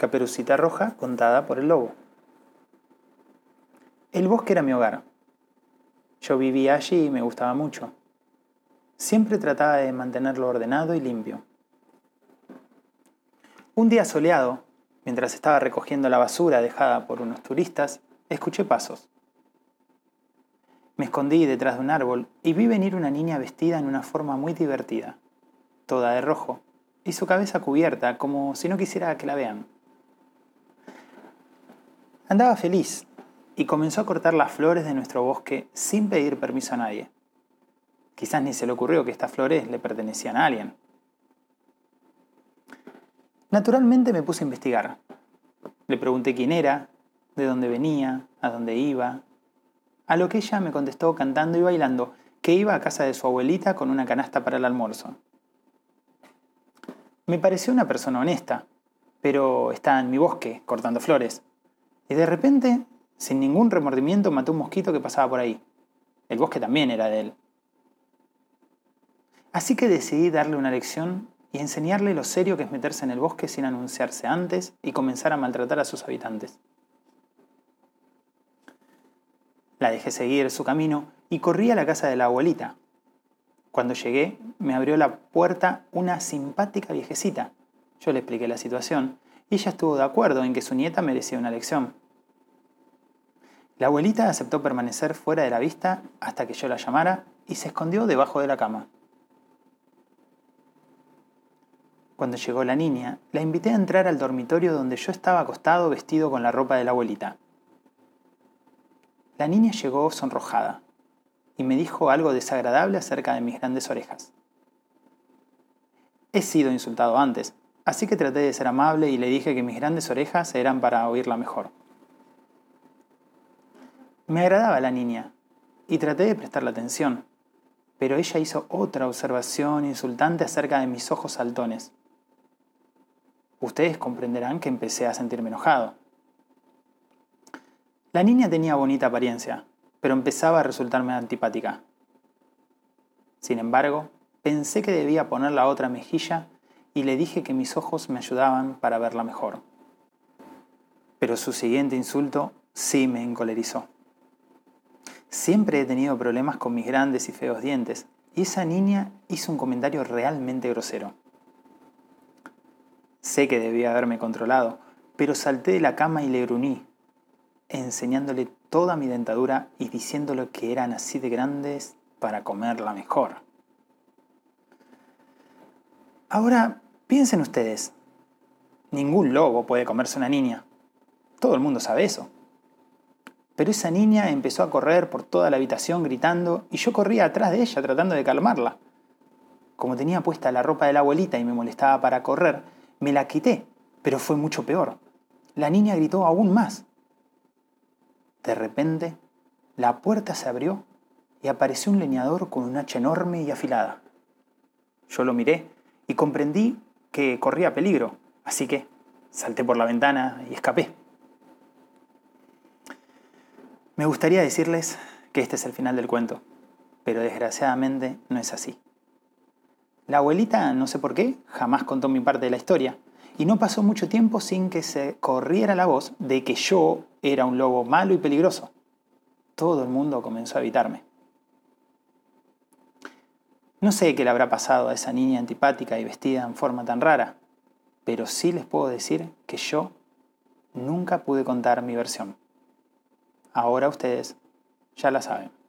Caperucita Roja contada por el lobo. El bosque era mi hogar. Yo vivía allí y me gustaba mucho. Siempre trataba de mantenerlo ordenado y limpio. Un día soleado, mientras estaba recogiendo la basura dejada por unos turistas, escuché pasos. Me escondí detrás de un árbol y vi venir una niña vestida en una forma muy divertida, toda de rojo, y su cabeza cubierta como si no quisiera que la vean. Andaba feliz y comenzó a cortar las flores de nuestro bosque sin pedir permiso a nadie. Quizás ni se le ocurrió que estas flores le pertenecían a alguien. Naturalmente me puse a investigar. Le pregunté quién era, de dónde venía, a dónde iba. A lo que ella me contestó cantando y bailando que iba a casa de su abuelita con una canasta para el almuerzo. Me pareció una persona honesta, pero está en mi bosque cortando flores. Y de repente, sin ningún remordimiento, mató un mosquito que pasaba por ahí. El bosque también era de él. Así que decidí darle una lección y enseñarle lo serio que es meterse en el bosque sin anunciarse antes y comenzar a maltratar a sus habitantes. La dejé seguir su camino y corrí a la casa de la abuelita. Cuando llegué, me abrió la puerta una simpática viejecita. Yo le expliqué la situación ella estuvo de acuerdo en que su nieta merecía una lección. La abuelita aceptó permanecer fuera de la vista hasta que yo la llamara y se escondió debajo de la cama. Cuando llegó la niña, la invité a entrar al dormitorio donde yo estaba acostado vestido con la ropa de la abuelita. La niña llegó sonrojada y me dijo algo desagradable acerca de mis grandes orejas. He sido insultado antes, así que traté de ser amable y le dije que mis grandes orejas eran para oírla mejor. Me agradaba la niña y traté de prestarle atención, pero ella hizo otra observación insultante acerca de mis ojos saltones ustedes comprenderán que empecé a sentirme enojado. La niña tenía bonita apariencia, pero empezaba a resultarme antipática. Sin embargo, pensé que debía poner la otra mejilla y le dije que mis ojos me ayudaban para verla mejor. Pero su siguiente insulto sí me encolerizó. Siempre he tenido problemas con mis grandes y feos dientes, y esa niña hizo un comentario realmente grosero. Sé que debía haberme controlado, pero salté de la cama y le gruñí, enseñándole toda mi dentadura y diciéndole que eran así de grandes para comerla mejor. Ahora, piensen ustedes, ningún lobo puede comerse una niña. Todo el mundo sabe eso. Pero esa niña empezó a correr por toda la habitación gritando y yo corría atrás de ella tratando de calmarla. Como tenía puesta la ropa de la abuelita y me molestaba para correr, me la quité, pero fue mucho peor. La niña gritó aún más. De repente, la puerta se abrió y apareció un leñador con un hacha enorme y afilada. Yo lo miré y comprendí que corría peligro, así que salté por la ventana y escapé. Me gustaría decirles que este es el final del cuento, pero desgraciadamente no es así. La abuelita, no sé por qué, jamás contó mi parte de la historia, y no pasó mucho tiempo sin que se corriera la voz de que yo era un lobo malo y peligroso. Todo el mundo comenzó a evitarme. No sé qué le habrá pasado a esa niña antipática y vestida en forma tan rara, pero sí les puedo decir que yo nunca pude contar mi versión. Ahora ustedes ya la saben.